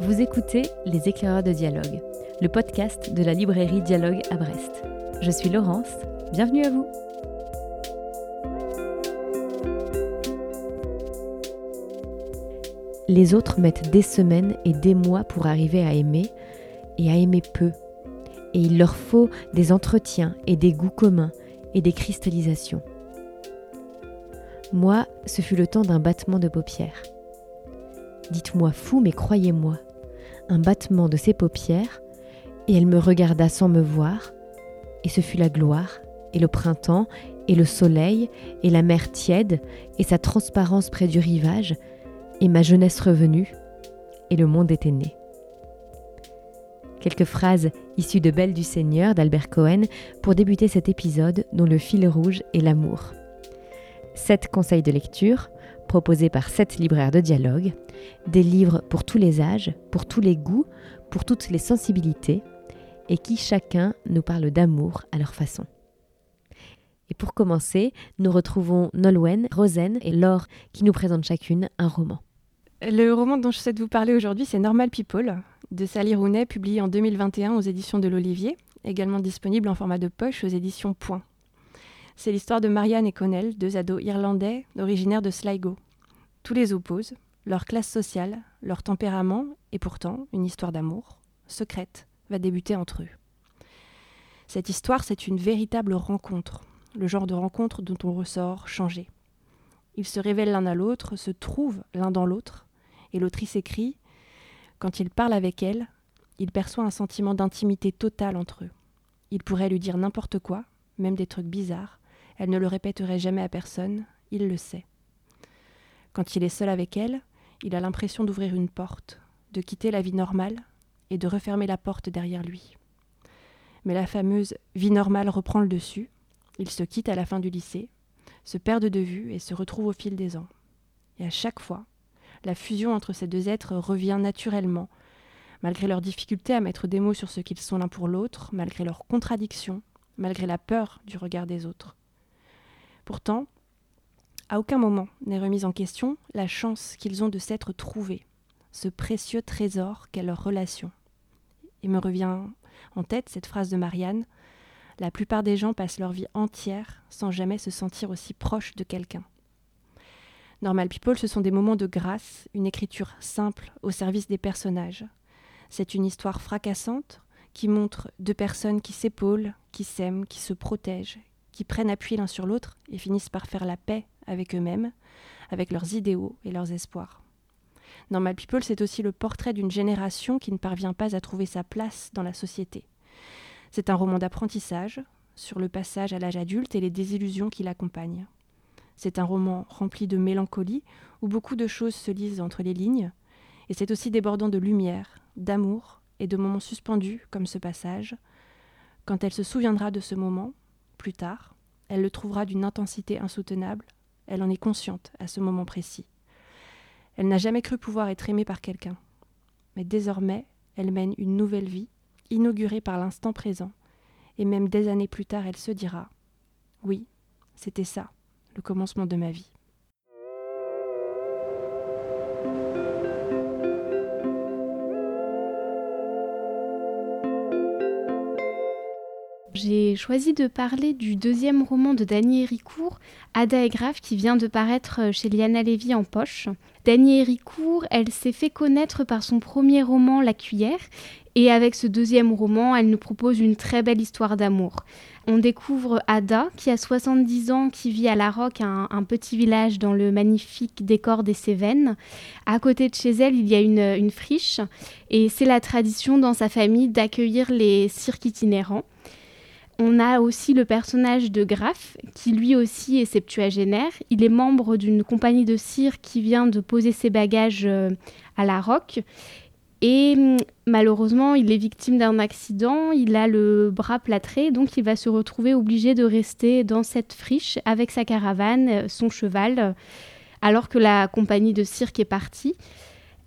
Vous écoutez Les éclaireurs de dialogue, le podcast de la librairie Dialogue à Brest. Je suis Laurence, bienvenue à vous. Les autres mettent des semaines et des mois pour arriver à aimer, et à aimer peu. Et il leur faut des entretiens et des goûts communs et des cristallisations. Moi, ce fut le temps d'un battement de paupières. Dites-moi fou, mais croyez-moi, un battement de ses paupières, et elle me regarda sans me voir, et ce fut la gloire, et le printemps, et le soleil, et la mer tiède, et sa transparence près du rivage, et ma jeunesse revenue, et le monde était né. Quelques phrases issues de Belle du Seigneur d'Albert Cohen pour débuter cet épisode dont le fil rouge est l'amour. Sept conseils de lecture proposés par sept libraires de dialogue, des livres pour tous les âges, pour tous les goûts, pour toutes les sensibilités, et qui chacun nous parle d'amour à leur façon. Et pour commencer, nous retrouvons Nolwenn, Rosen et Laure qui nous présentent chacune un roman. Le roman dont je souhaite vous parler aujourd'hui, c'est Normal People de Sally Rooney, publié en 2021 aux éditions de l'Olivier, également disponible en format de poche aux éditions Point. C'est l'histoire de Marianne et Connell, deux ados irlandais originaires de Sligo. Tous les opposent, leur classe sociale, leur tempérament, et pourtant une histoire d'amour, secrète, va débuter entre eux. Cette histoire, c'est une véritable rencontre, le genre de rencontre dont on ressort changé. Ils se révèlent l'un à l'autre, se trouvent l'un dans l'autre, et l'autrice écrit Quand il parle avec elle, il perçoit un sentiment d'intimité totale entre eux. Il pourrait lui dire n'importe quoi, même des trucs bizarres. Elle ne le répéterait jamais à personne, il le sait. Quand il est seul avec elle, il a l'impression d'ouvrir une porte, de quitter la vie normale et de refermer la porte derrière lui. Mais la fameuse vie normale reprend le dessus. Ils se quittent à la fin du lycée, se perdent de vue et se retrouvent au fil des ans. Et à chaque fois, la fusion entre ces deux êtres revient naturellement, malgré leur difficulté à mettre des mots sur ce qu'ils sont l'un pour l'autre, malgré leurs contradictions, malgré la peur du regard des autres. Pourtant, à aucun moment n'est remise en question la chance qu'ils ont de s'être trouvés, ce précieux trésor qu'est leur relation. Il me revient en tête cette phrase de Marianne La plupart des gens passent leur vie entière sans jamais se sentir aussi proche de quelqu'un. Normal People, ce sont des moments de grâce, une écriture simple au service des personnages. C'est une histoire fracassante qui montre deux personnes qui s'épaulent, qui s'aiment, qui se protègent, qui prennent appui l'un sur l'autre et finissent par faire la paix avec eux-mêmes, avec leurs idéaux et leurs espoirs. Normal People, c'est aussi le portrait d'une génération qui ne parvient pas à trouver sa place dans la société. C'est un roman d'apprentissage sur le passage à l'âge adulte et les désillusions qui l'accompagnent. C'est un roman rempli de mélancolie, où beaucoup de choses se lisent entre les lignes, et c'est aussi débordant de lumière, d'amour et de moments suspendus comme ce passage. Quand elle se souviendra de ce moment, plus tard, elle le trouvera d'une intensité insoutenable, elle en est consciente à ce moment précis. Elle n'a jamais cru pouvoir être aimée par quelqu'un. Mais désormais, elle mène une nouvelle vie, inaugurée par l'instant présent, et même des années plus tard, elle se dira Oui, c'était ça, le commencement de ma vie. J'ai choisi de parler du deuxième roman de Dany Héricourt, Ada et Grave, qui vient de paraître chez Liana Lévy en poche. Dany Héricourt, elle s'est fait connaître par son premier roman La Cuillère, et avec ce deuxième roman, elle nous propose une très belle histoire d'amour. On découvre Ada, qui a 70 ans, qui vit à La Roque, un, un, petit village dans le magnifique décor des Cévennes. À côté de chez elle, il y a une, une friche, et c'est la tradition dans sa famille d'accueillir les cirques itinérants. On a aussi le personnage de Graff, qui lui aussi est septuagénaire. Il est membre d'une compagnie de cirque qui vient de poser ses bagages à la Roque. Et malheureusement, il est victime d'un accident, il a le bras plâtré, donc il va se retrouver obligé de rester dans cette friche avec sa caravane, son cheval, alors que la compagnie de cirque est partie.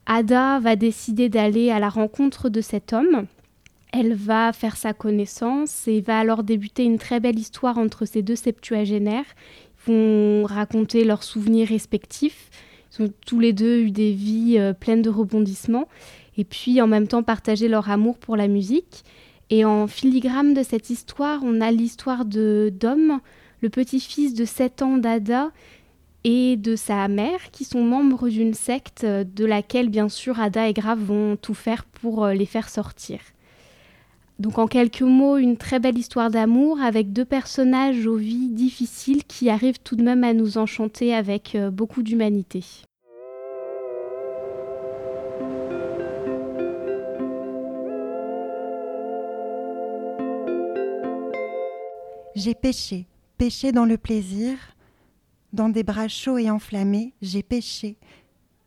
Ada va décider d'aller à la rencontre de cet homme. Elle va faire sa connaissance et va alors débuter une très belle histoire entre ces deux septuagénaires. Ils vont raconter leurs souvenirs respectifs. Ils ont tous les deux eu des vies pleines de rebondissements et puis en même temps partager leur amour pour la musique. Et en filigrane de cette histoire, on a l'histoire de Dom, le petit-fils de 7 ans d'Ada et de sa mère, qui sont membres d'une secte de laquelle, bien sûr, Ada et Grave vont tout faire pour euh, les faire sortir. Donc en quelques mots, une très belle histoire d'amour avec deux personnages aux vies difficiles qui arrivent tout de même à nous enchanter avec euh, beaucoup d'humanité. J'ai péché, péché dans le plaisir, dans des bras chauds et enflammés, j'ai péché,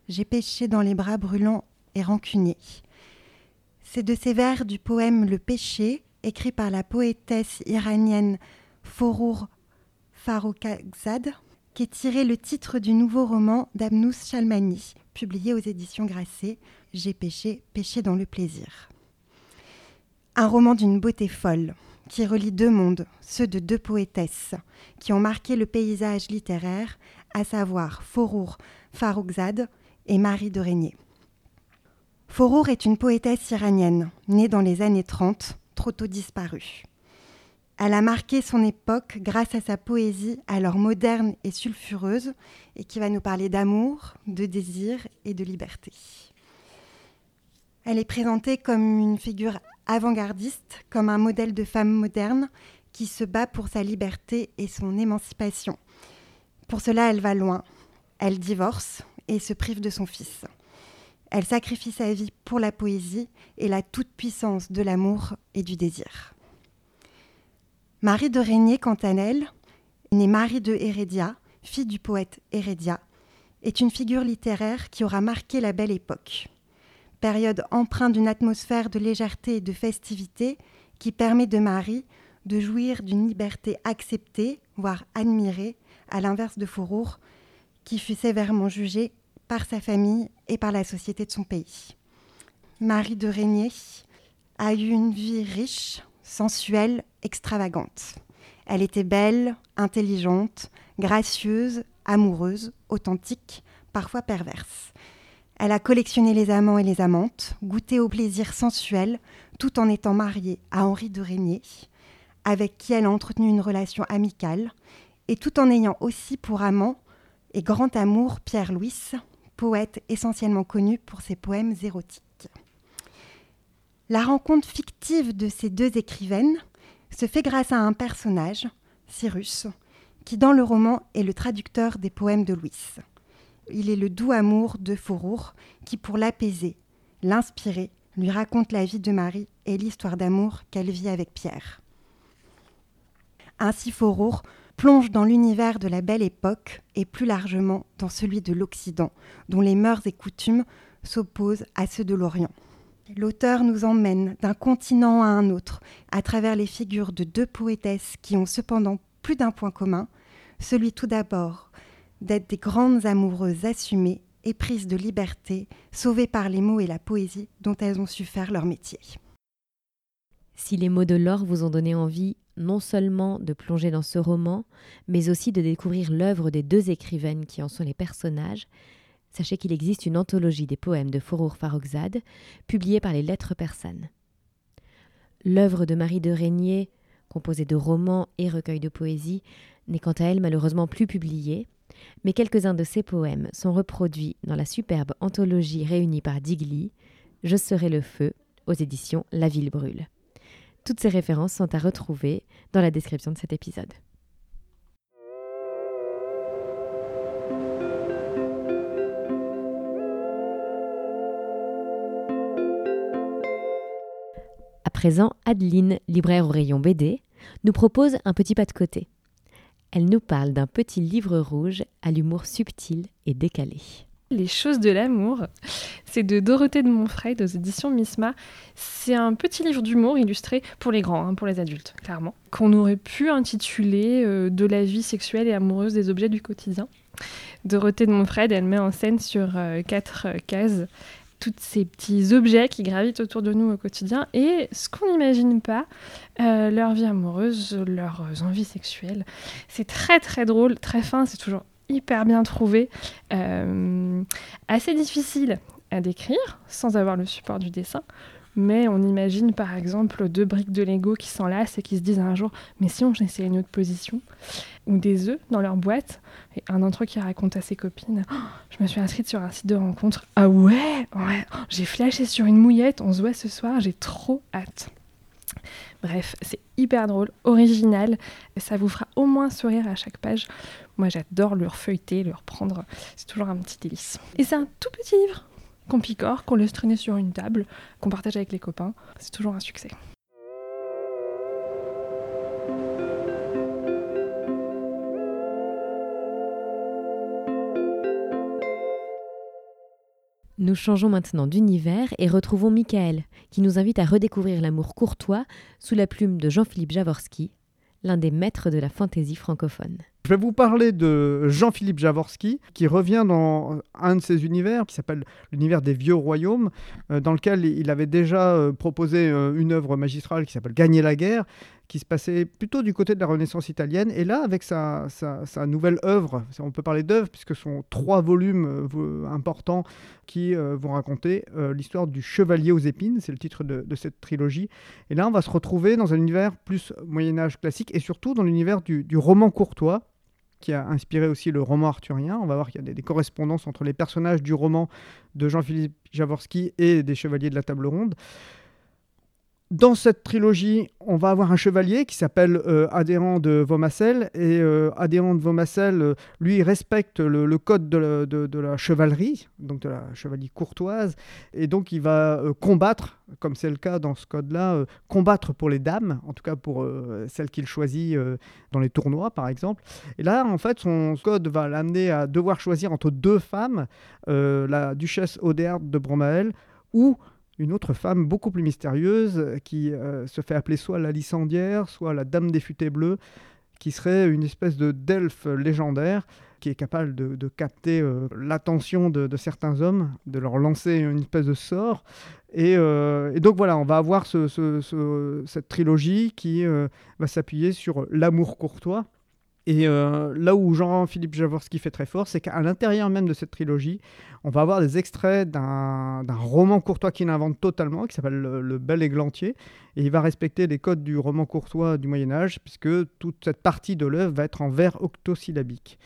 j'ai péché dans les bras brûlants et rancuniers. C'est de ces vers du poème Le péché, écrit par la poétesse iranienne Forour Farrokhzad, qu'est tiré le titre du nouveau roman d'Abnous Chalmani, publié aux éditions Grasset, J'ai péché, péché dans le plaisir. Un roman d'une beauté folle, qui relie deux mondes, ceux de deux poétesses, qui ont marqué le paysage littéraire, à savoir Forour Faroukzad et Marie de Régnier. Forour est une poétesse iranienne, née dans les années 30, trop tôt disparue. Elle a marqué son époque grâce à sa poésie alors moderne et sulfureuse, et qui va nous parler d'amour, de désir et de liberté. Elle est présentée comme une figure avant-gardiste, comme un modèle de femme moderne qui se bat pour sa liberté et son émancipation. Pour cela, elle va loin. Elle divorce et se prive de son fils. Elle sacrifie sa vie pour la poésie et la toute-puissance de l'amour et du désir. Marie de Régnier, quant à elle, née Marie de Hérédia, fille du poète Hérédia, est une figure littéraire qui aura marqué la belle époque période empreinte d'une atmosphère de légèreté et de festivité qui permet de Marie de jouir d'une liberté acceptée, voire admirée, à l'inverse de Fourour, qui fut sévèrement jugée par sa famille et par la société de son pays. Marie de Régnier a eu une vie riche, sensuelle, extravagante. Elle était belle, intelligente, gracieuse, amoureuse, authentique, parfois perverse. Elle a collectionné les amants et les amantes, goûté au plaisir sensuel, tout en étant mariée à Henri de Régnier, avec qui elle a entretenu une relation amicale, et tout en ayant aussi pour amant et grand amour Pierre Louis, poète essentiellement connu pour ses poèmes érotiques. La rencontre fictive de ces deux écrivaines se fait grâce à un personnage, Cyrus, qui dans le roman est le traducteur des poèmes de Louis il est le doux amour de Faurour qui, pour l'apaiser, l'inspirer, lui raconte la vie de Marie et l'histoire d'amour qu'elle vit avec Pierre. Ainsi Faurour plonge dans l'univers de la belle époque et plus largement dans celui de l'Occident, dont les mœurs et coutumes s'opposent à ceux de l'Orient. L'auteur nous emmène d'un continent à un autre à travers les figures de deux poétesses qui ont cependant plus d'un point commun, celui tout d'abord d'être des grandes amoureuses assumées, éprises de liberté, sauvées par les mots et la poésie dont elles ont su faire leur métier. Si les mots de Laure vous ont donné envie non seulement de plonger dans ce roman, mais aussi de découvrir l'œuvre des deux écrivaines qui en sont les personnages, sachez qu'il existe une anthologie des poèmes de Forour Farrokhzad, publiée par les Lettres persanes. L'œuvre de Marie de Régnier, composée de romans et recueils de poésie, n'est quant à elle malheureusement plus publiée, mais quelques-uns de ses poèmes sont reproduits dans la superbe anthologie réunie par Digli, Je serai le feu, aux éditions La Ville brûle. Toutes ces références sont à retrouver dans la description de cet épisode. À présent, Adeline, libraire au rayon BD, nous propose un petit pas de côté. Elle nous parle d'un petit livre rouge à l'humour subtil et décalé. Les choses de l'amour, c'est de Dorothée de Montfred aux éditions Misma. C'est un petit livre d'humour illustré pour les grands, hein, pour les adultes, clairement, qu'on aurait pu intituler euh, De la vie sexuelle et amoureuse des objets du quotidien. Dorothée de Montfred, elle met en scène sur euh, quatre cases tous ces petits objets qui gravitent autour de nous au quotidien et ce qu'on n'imagine pas, euh, leur vie amoureuse, leurs envies sexuelles. C'est très très drôle, très fin, c'est toujours hyper bien trouvé, assez difficile à décrire sans avoir le support du dessin. Mais on imagine par exemple deux briques de Lego qui s'enlacent et qui se disent un jour Mais si on essayait une autre position? Ou des œufs dans leur boîte. Et un d'entre eux qui raconte à ses copines oh, Je me suis inscrite sur un site de rencontre. Ah ouais, ouais J'ai flashé sur une mouillette, on se voit ce soir, j'ai trop hâte. Bref, c'est hyper drôle, original, ça vous fera au moins sourire à chaque page. Moi j'adore le refeuilleter, le reprendre, c'est toujours un petit délice. Et c'est un tout petit livre, qu'on picore, qu'on laisse traîner sur une table, qu'on partage avec les copains. C'est toujours un succès. Nous changeons maintenant d'univers et retrouvons Michael, qui nous invite à redécouvrir l'amour courtois sous la plume de Jean-Philippe Javorski, l'un des maîtres de la fantaisie francophone. Je vais vous parler de Jean-Philippe Javorski, qui revient dans un de ses univers, qui s'appelle l'univers des vieux royaumes, euh, dans lequel il avait déjà euh, proposé euh, une œuvre magistrale qui s'appelle Gagner la guerre, qui se passait plutôt du côté de la Renaissance italienne. Et là, avec sa, nouvelle œuvre, on peut parler d'œuvre, puisque ce sont trois volumes importants qui vont raconter l'histoire du chevalier aux épines, c'est le titre de, cette trilogie. Et là, on va se retrouver dans un univers plus Moyen-Âge classique, et surtout dans l'univers du roman courtois qui a inspiré aussi le roman arthurien. On va voir qu'il y a des, correspondances entre les personnages du roman de Jean-Philippe Javorski et des Chevaliers de la Table Ronde. Dans cette trilogie, on va avoir un chevalier qui s'appelle euh, Adhérent de Vomacel. Et euh, Adhérent de Vomacel, euh, lui, respecte le, code de la, chevalerie, donc de la chevalerie courtoise. Et donc, il va combattre, comme c'est le cas dans ce code-là, combattre pour les dames, en tout cas pour celles qu'il choisit dans les tournois, par exemple. Et là, en fait, son code va l'amener à devoir choisir entre deux femmes, la duchesse Oderde de Bromael ou une autre femme beaucoup plus mystérieuse euh, qui euh, se fait appeler soit la licendière, soit la dame des futaies bleues, qui serait une espèce de d'elfe légendaire qui est capable de, capter euh, l'attention de, certains hommes, de leur lancer une espèce de sort. Et, donc voilà, on va avoir cette trilogie qui va s'appuyer sur l'amour courtois, et euh, là où Jean-Philippe Javorski fait très fort, c'est qu'à l'intérieur même de cette trilogie, on va avoir des extraits d'un roman courtois qu'il invente totalement, qui s'appelle le, Bel Églantier. Et il va respecter les codes du roman courtois du Moyen Âge, puisque toute cette partie de l'œuvre va être en vers octosyllabique.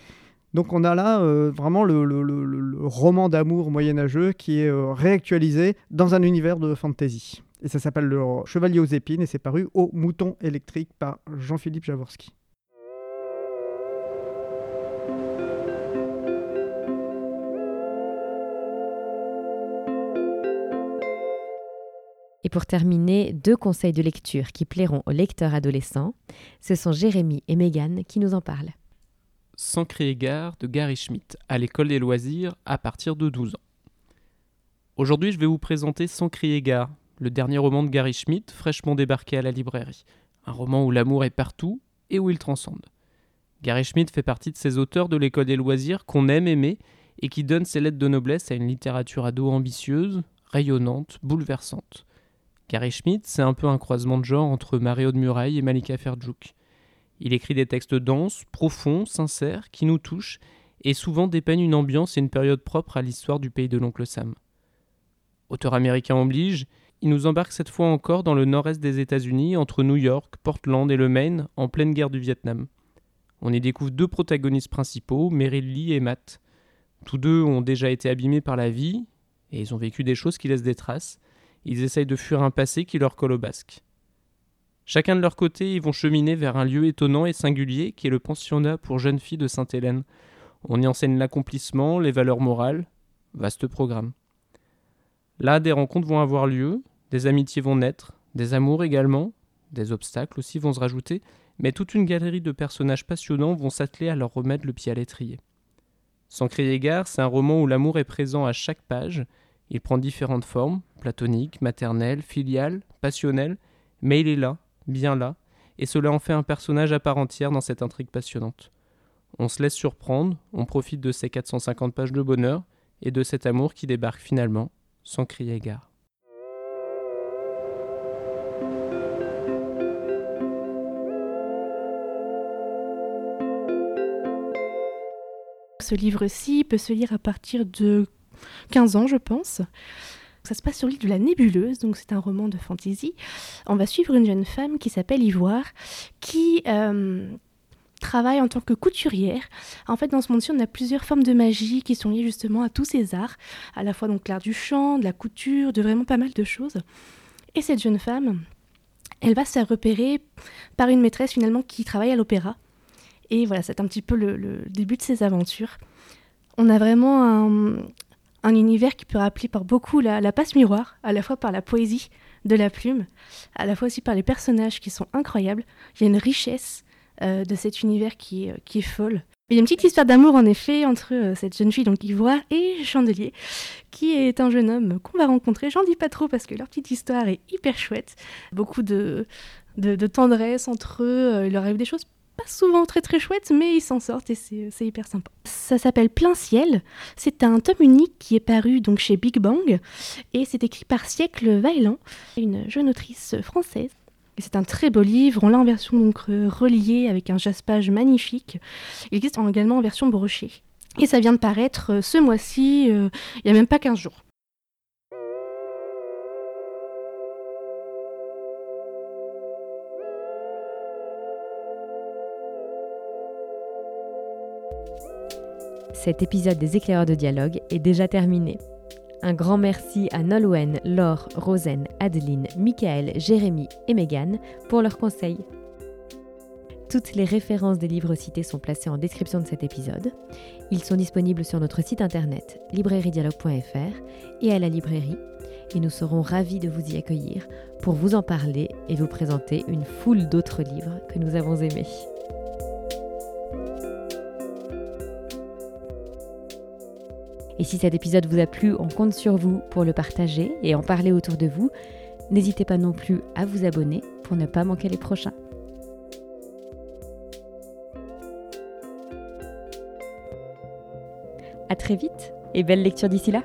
Donc on a là euh, vraiment le, roman d'amour moyenâgeux qui est euh, réactualisé dans un univers de fantasy. Et ça s'appelle Le Chevalier aux épines et c'est paru au Mouton électrique par Jean-Philippe Javorski. Et pour terminer, deux conseils de lecture qui plairont aux lecteurs adolescents. Ce sont Jérémy et Megan qui nous en parlent. Sans crier gare de Gary Schmidt à l'école des loisirs à partir de 12 ans. Aujourd'hui, je vais vous présenter Sans crier gare, le dernier roman de Gary Schmidt, fraîchement débarqué à la librairie. Un roman où l'amour est partout et où il transcende. Gary Schmidt fait partie de ces auteurs de l'école des loisirs qu'on aime aimer et qui donnent ses lettres de noblesse à une littérature ado ambitieuse, rayonnante, bouleversante. Gary Schmidt, c'est un peu un croisement de genre entre Mario de Muraille et Malika Ferjouk. Il écrit des textes denses, profonds, sincères, qui nous touchent, et souvent dépeignent une ambiance et une période propre à l'histoire du pays de l'oncle Sam. Auteur américain oblige, il nous embarque cette fois encore dans le nord-est des États-Unis, entre New York, Portland et le Maine, en pleine guerre du Vietnam. On y découvre deux protagonistes principaux, Meryl Lee et Matt. Tous deux ont déjà été abîmés par la vie, et ils ont vécu des choses qui laissent des traces, ils essayent de fuir un passé qui leur colle au basque. Chacun de leur côté, ils vont cheminer vers un lieu étonnant et singulier qui est le pensionnat pour jeunes filles de Sainte-Hélène. On y enseigne l'accomplissement, les valeurs morales. Vaste programme. Là, des rencontres vont avoir lieu, des amitiés vont naître, des amours également, des obstacles aussi vont se rajouter, mais toute une galerie de personnages passionnants vont s'atteler à leur remettre le pied à l'étrier. Sans crier gare, c'est un roman où l'amour est présent à chaque page, il prend différentes formes, platoniques, maternelles, filiales, passionnelles, mais il est là, bien là, et cela en fait un personnage à part entière dans cette intrigue passionnante. On se laisse surprendre, on profite de ces 450 pages de bonheur et de cet amour qui débarque finalement, sans crier gare. Ce livre-ci peut se lire à partir de 15 ans, je pense. Ça se passe sur l'île de la Nébuleuse, donc c'est un roman de fantasy. On va suivre une jeune femme qui s'appelle Ivoire, qui euh, travaille en tant que couturière. En fait, dans ce monde-ci, on a plusieurs formes de magie qui sont liées justement à tous ces arts, à la fois donc l'art du chant, de la couture, de vraiment pas mal de choses. Et cette jeune femme, elle va se repérer par une maîtresse finalement qui travaille à l'opéra. Et voilà, c'est un petit peu le, début de ses aventures. On a vraiment un, univers qui peut rappeler par beaucoup la, la, passe miroir, à la fois par la poésie de la plume, à la fois aussi par les personnages qui sont incroyables. Il y a une richesse euh, de cet univers qui est, qui est folle. Il y a une petite histoire d'amour en effet entre euh, cette jeune fille, donc Ivoire, et Chandelier, qui est un jeune homme qu'on va rencontrer. J'en dis pas trop parce que leur petite histoire est hyper chouette. Beaucoup de, de, tendresse entre eux. Euh, il leur arrive des choses pas souvent très très chouettes, mais ils s'en sortent et c'est hyper sympa. Ça s'appelle Plein Ciel. C'est un tome unique qui est paru donc chez Big Bang et c'est écrit par Siècle Vaillant, une jeune autrice française c'est un très beau livre. On l'a en version donc reliée avec un jaspage magnifique. Il existe également en version brochée. Et ça vient de paraître euh, ce mois-ci, euh, il n'y a même pas 15 jours. Cet épisode des éclaireurs de dialogue est déjà terminé. Un grand merci à Nolwenn, Laure, Rosen, Adeline, Michael, Jérémy et Megan pour leurs conseils. Toutes les références des livres cités sont placées en description de cet épisode. Ils sont disponibles sur notre site internet librairiedialogue.fr et à la librairie et nous serons ravis de vous y accueillir pour vous en parler et vous présenter une foule d'autres livres que nous avons aimés. Et si cet épisode vous a plu, on compte sur vous pour le partager et en parler autour de vous. N'hésitez pas non plus à vous abonner pour ne pas manquer les prochains. À très vite et belle lecture d'ici là